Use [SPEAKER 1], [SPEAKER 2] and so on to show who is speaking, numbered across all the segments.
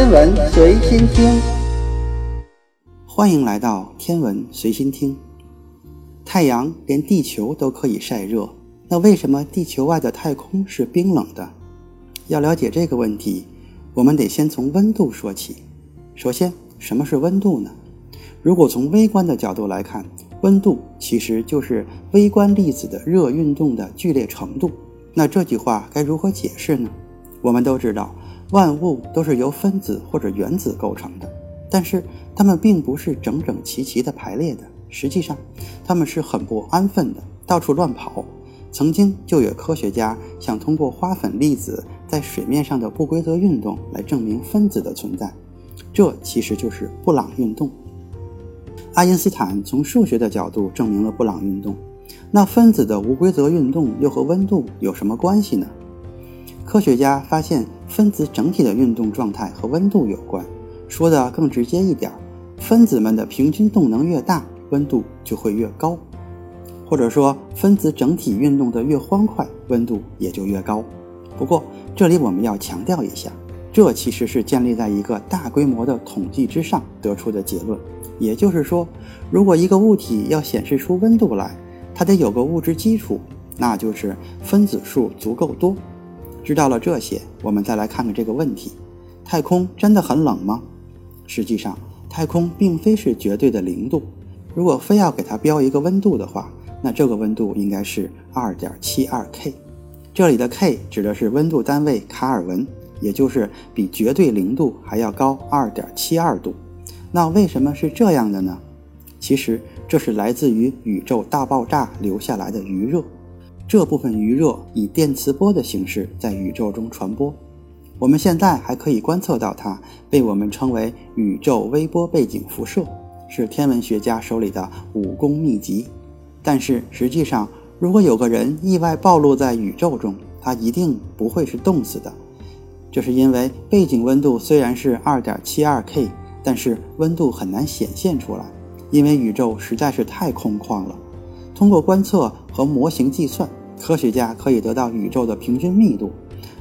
[SPEAKER 1] 天文随心听，
[SPEAKER 2] 欢迎来到天文随心听。太阳连地球都可以晒热，那为什么地球外的太空是冰冷的？要了解这个问题，我们得先从温度说起。首先，什么是温度呢？如果从微观的角度来看，温度其实就是微观粒子的热运动的剧烈程度。那这句话该如何解释呢？我们都知道。万物都是由分子或者原子构成的，但是它们并不是整整齐齐的排列的。实际上，它们是很不安分的，到处乱跑。曾经就有科学家想通过花粉粒子在水面上的不规则运动来证明分子的存在，这其实就是布朗运动。爱因斯坦从数学的角度证明了布朗运动，那分子的无规则运动又和温度有什么关系呢？科学家发现，分子整体的运动状态和温度有关。说的更直接一点，分子们的平均动能越大，温度就会越高；或者说，分子整体运动的越欢快，温度也就越高。不过，这里我们要强调一下，这其实是建立在一个大规模的统计之上得出的结论。也就是说，如果一个物体要显示出温度来，它得有个物质基础，那就是分子数足够多。知道了这些，我们再来看看这个问题：太空真的很冷吗？实际上，太空并非是绝对的零度。如果非要给它标一个温度的话，那这个温度应该是二点七二 K。这里的 K 指的是温度单位卡尔文，也就是比绝对零度还要高二点七二度。那为什么是这样的呢？其实这是来自于宇宙大爆炸留下来的余热。这部分余热以电磁波的形式在宇宙中传播，我们现在还可以观测到它，被我们称为宇宙微波背景辐射，是天文学家手里的武功秘籍。但是实际上，如果有个人意外暴露在宇宙中，他一定不会是冻死的。这是因为背景温度虽然是二点七二 K，但是温度很难显现出来，因为宇宙实在是太空旷了。通过观测和模型计算。科学家可以得到宇宙的平均密度。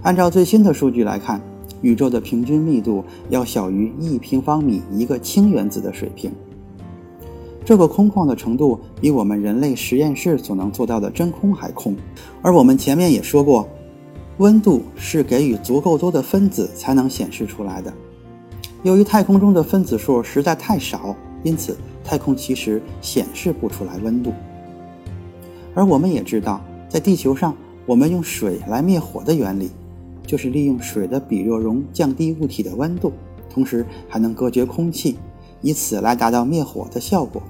[SPEAKER 2] 按照最新的数据来看，宇宙的平均密度要小于一平方米一个氢原子的水平。这个空旷的程度比我们人类实验室所能做到的真空还空。而我们前面也说过，温度是给予足够多的分子才能显示出来的。由于太空中的分子数实在太少，因此太空其实显示不出来温度。而我们也知道。在地球上，我们用水来灭火的原理，就是利用水的比热容降低物体的温度，同时还能隔绝空气，以此来达到灭火的效果。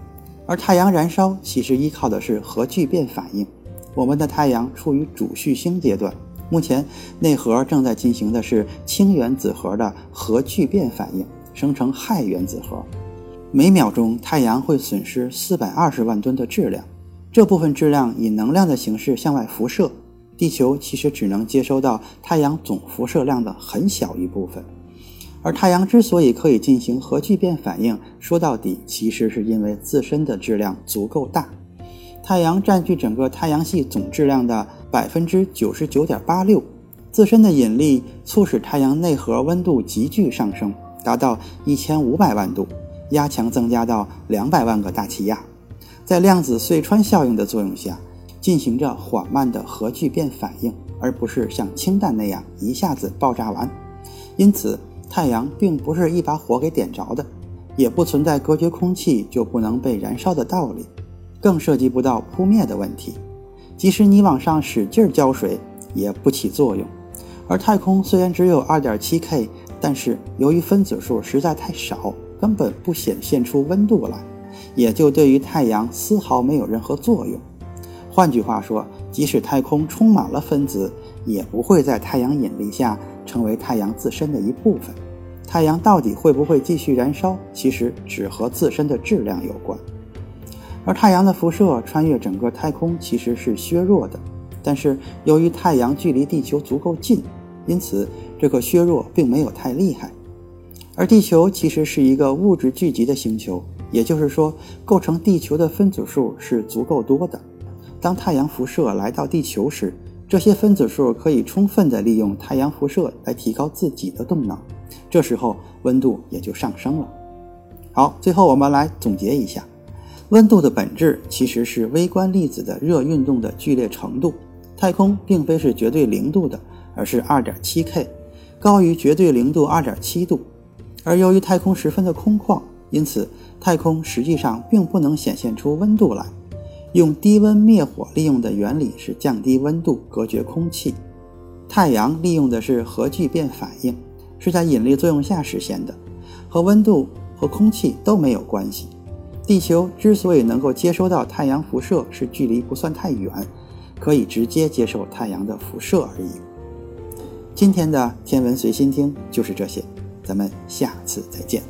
[SPEAKER 2] 而太阳燃烧其实依靠的是核聚变反应。我们的太阳处于主序星阶段，目前内核正在进行的是氢原子核的核聚变反应，生成氦原子核。每秒钟，太阳会损失四百二十万吨的质量。这部分质量以能量的形式向外辐射，地球其实只能接收到太阳总辐射量的很小一部分。而太阳之所以可以进行核聚变反应，说到底其实是因为自身的质量足够大。太阳占据整个太阳系总质量的百分之九十九点八六，自身的引力促使太阳内核温度急剧上升，达到一千五百万度，压强增加到两百万个大气压。在量子隧穿效应的作用下，进行着缓慢的核聚变反应，而不是像氢弹那样一下子爆炸完。因此，太阳并不是一把火给点着的，也不存在隔绝空气就不能被燃烧的道理，更涉及不到扑灭的问题。即使你往上使劲浇水，也不起作用。而太空虽然只有 2.7K，但是由于分子数实在太少，根本不显现出温度来。也就对于太阳丝毫没有任何作用。换句话说，即使太空充满了分子，也不会在太阳引力下成为太阳自身的一部分。太阳到底会不会继续燃烧，其实只和自身的质量有关。而太阳的辐射穿越整个太空其实是削弱的，但是由于太阳距离地球足够近，因此这个削弱并没有太厉害。而地球其实是一个物质聚集的星球。也就是说，构成地球的分子数是足够多的。当太阳辐射来到地球时，这些分子数可以充分地利用太阳辐射来提高自己的动能，这时候温度也就上升了。好，最后我们来总结一下，温度的本质其实是微观粒子的热运动的剧烈程度。太空并非是绝对零度的，而是二点七 K，高于绝对零度二点七度。而由于太空十分的空旷，因此太空实际上并不能显现出温度来。用低温灭火利用的原理是降低温度，隔绝空气。太阳利用的是核聚变反应，是在引力作用下实现的，和温度和空气都没有关系。地球之所以能够接收到太阳辐射，是距离不算太远。可以直接接受太阳的辐射而已。今天的天文随心听就是这些，咱们下次再见。